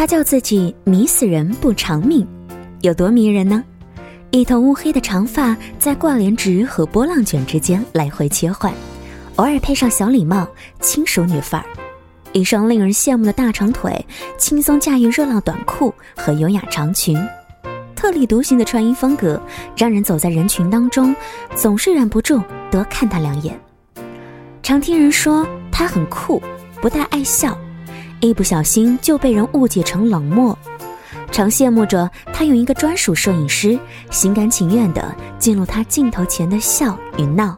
他叫自己迷死人不偿命，有多迷人呢？一头乌黑的长发在挂帘直和波浪卷之间来回切换，偶尔配上小礼帽，轻熟女范儿。一双令人羡慕的大长腿，轻松驾驭热浪短裤和优雅长裙，特立独行的穿衣风格，让人走在人群当中，总是忍不住多看他两眼。常听人说他很酷，不太爱笑，一不小心就被人误解成冷漠。常羡慕着他有一个专属摄影师，心甘情愿地记录他镜头前的笑与闹，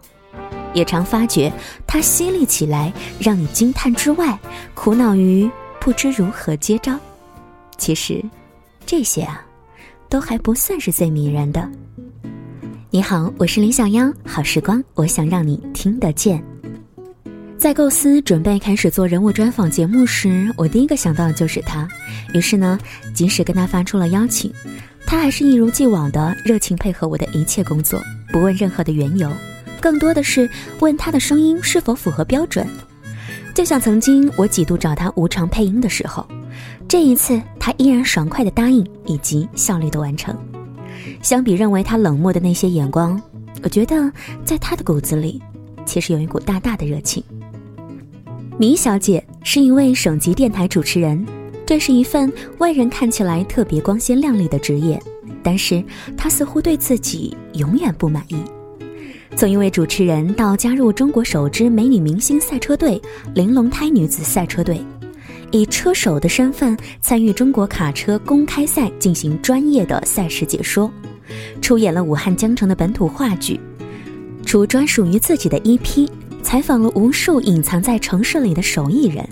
也常发觉他犀利起来让你惊叹之外，苦恼于不知如何接招。其实，这些啊，都还不算是最迷人的。你好，我是林小央，好时光，我想让你听得见。在构思准备开始做人物专访节目时，我第一个想到的就是他。于是呢，即使跟他发出了邀请，他还是一如既往的热情配合我的一切工作，不问任何的缘由，更多的是问他的声音是否符合标准。就像曾经我几度找他无偿配音的时候，这一次他依然爽快的答应以及效率的完成。相比认为他冷漠的那些眼光，我觉得在他的骨子里，其实有一股大大的热情。米小姐是一位省级电台主持人，这是一份外人看起来特别光鲜亮丽的职业，但是她似乎对自己永远不满意。从一位主持人到加入中国首支美女明星赛车队——玲珑胎女子赛车队，以车手的身份参与中国卡车公开赛进行专业的赛事解说，出演了武汉江城的本土话剧，除专属于自己的 EP。采访了无数隐藏在城市里的手艺人，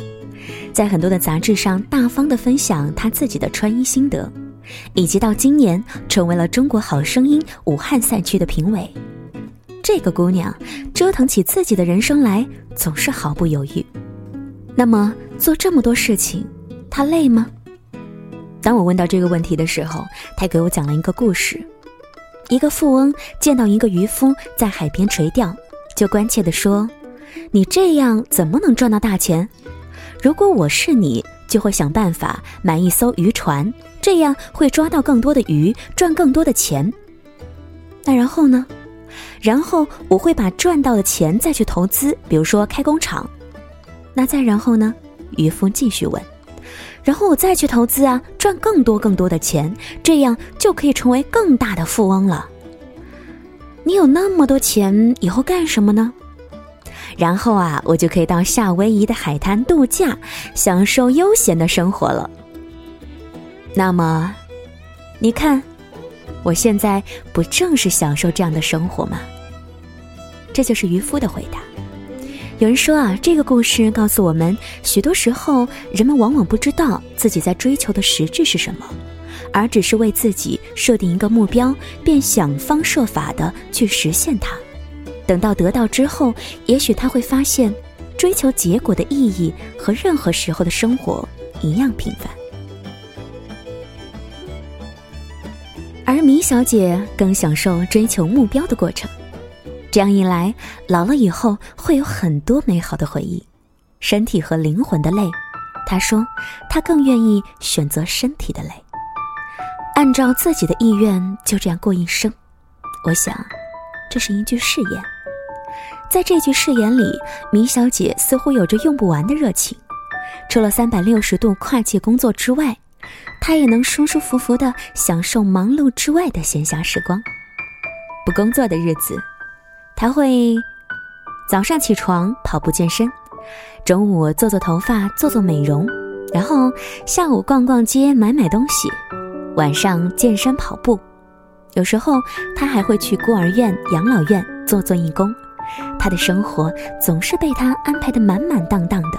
在很多的杂志上大方的分享他自己的穿衣心得，以及到今年成为了中国好声音武汉赛区的评委。这个姑娘折腾起自己的人生来总是毫不犹豫。那么做这么多事情，她累吗？当我问到这个问题的时候，她给我讲了一个故事：一个富翁见到一个渔夫在海边垂钓，就关切地说。你这样怎么能赚到大钱？如果我是你，就会想办法买一艘渔船，这样会抓到更多的鱼，赚更多的钱。那然后呢？然后我会把赚到的钱再去投资，比如说开工厂。那再然后呢？渔夫继续问。然后我再去投资啊，赚更多更多的钱，这样就可以成为更大的富翁了。你有那么多钱，以后干什么呢？然后啊，我就可以到夏威夷的海滩度假，享受悠闲的生活了。那么，你看，我现在不正是享受这样的生活吗？这就是渔夫的回答。有人说啊，这个故事告诉我们，许多时候人们往往不知道自己在追求的实质是什么，而只是为自己设定一个目标，便想方设法的去实现它。等到得到之后，也许他会发现，追求结果的意义和任何时候的生活一样平凡。而米小姐更享受追求目标的过程，这样一来，老了以后会有很多美好的回忆，身体和灵魂的累。她说，她更愿意选择身体的累，按照自己的意愿就这样过一生。我想，这是一句誓言。在这句誓言里，米小姐似乎有着用不完的热情。除了三百六十度跨界工作之外，她也能舒舒服服地享受忙碌之外的闲暇时光。不工作的日子，她会早上起床跑步健身，中午做做头发做做美容，然后下午逛逛街买买东西，晚上健身跑步。有时候她还会去孤儿院、养老院做做义工。他的生活总是被他安排的满满当当的，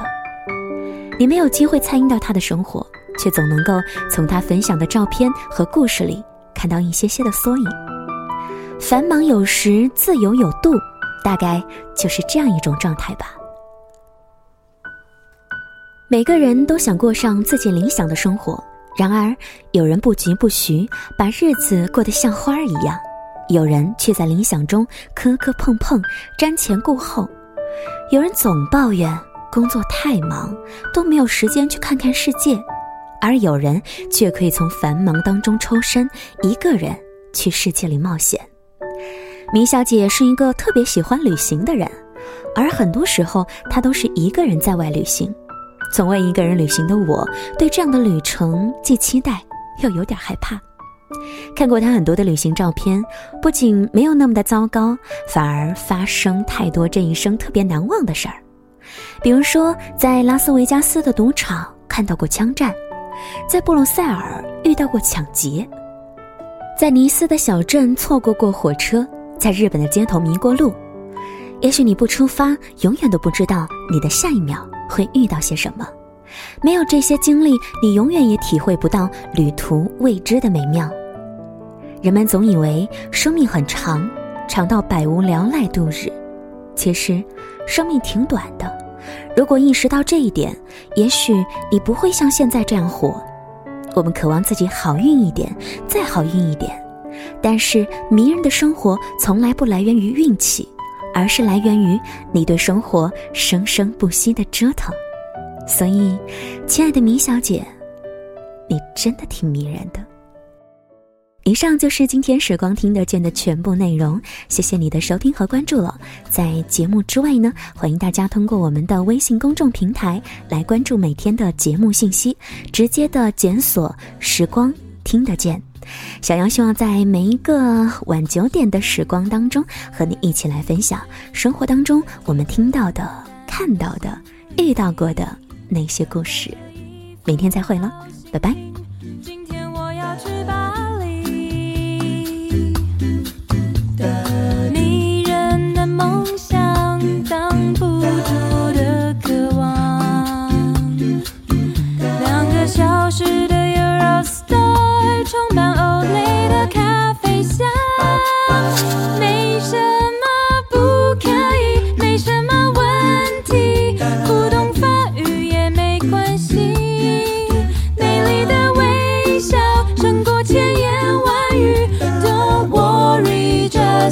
你没有机会参与到他的生活，却总能够从他分享的照片和故事里看到一些些的缩影。繁忙有时，自由有度，大概就是这样一种状态吧。每个人都想过上自己理想的生活，然而有人不疾不徐，把日子过得像花儿一样。有人却在理想中磕磕碰碰、瞻前顾后；有人总抱怨工作太忙，都没有时间去看看世界；而有人却可以从繁忙当中抽身，一个人去世界里冒险。米小姐是一个特别喜欢旅行的人，而很多时候她都是一个人在外旅行。从未一个人旅行的我，对这样的旅程既期待又有点害怕。看过他很多的旅行照片，不仅没有那么的糟糕，反而发生太多这一生特别难忘的事儿。比如说，在拉斯维加斯的赌场看到过枪战，在布鲁塞尔遇到过抢劫，在尼斯的小镇错过过火车。在日本的街头迷过路，也许你不出发，永远都不知道你的下一秒会遇到些什么。没有这些经历，你永远也体会不到旅途未知的美妙。人们总以为生命很长，长到百无聊赖度日，其实生命挺短的。如果意识到这一点，也许你不会像现在这样活。我们渴望自己好运一点，再好运一点。但是迷人的生活从来不来源于运气，而是来源于你对生活生生不息的折腾。所以，亲爱的米小姐，你真的挺迷人的。以上就是今天时光听得见的全部内容，谢谢你的收听和关注了。在节目之外呢，欢迎大家通过我们的微信公众平台来关注每天的节目信息，直接的检索“时光听得见”。小杨希望在每一个晚九点的时光当中，和你一起来分享生活当中我们听到的、看到的、遇到过的那些故事。明天再会了，拜拜。今天我要去巴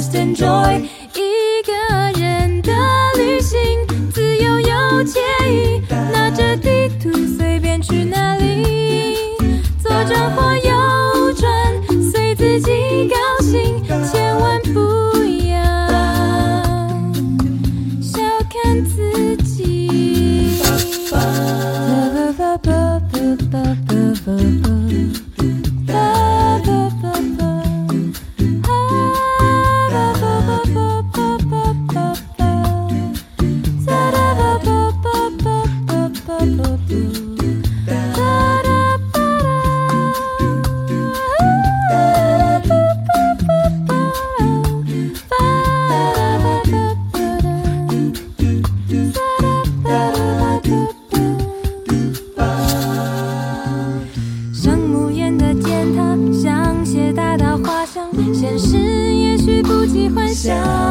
just enjoy 一个人的旅行，自由又惬意，拿着地图随便去哪里，左转或右转，随自己高兴，千万不要。小看自己。现实也许不及幻想。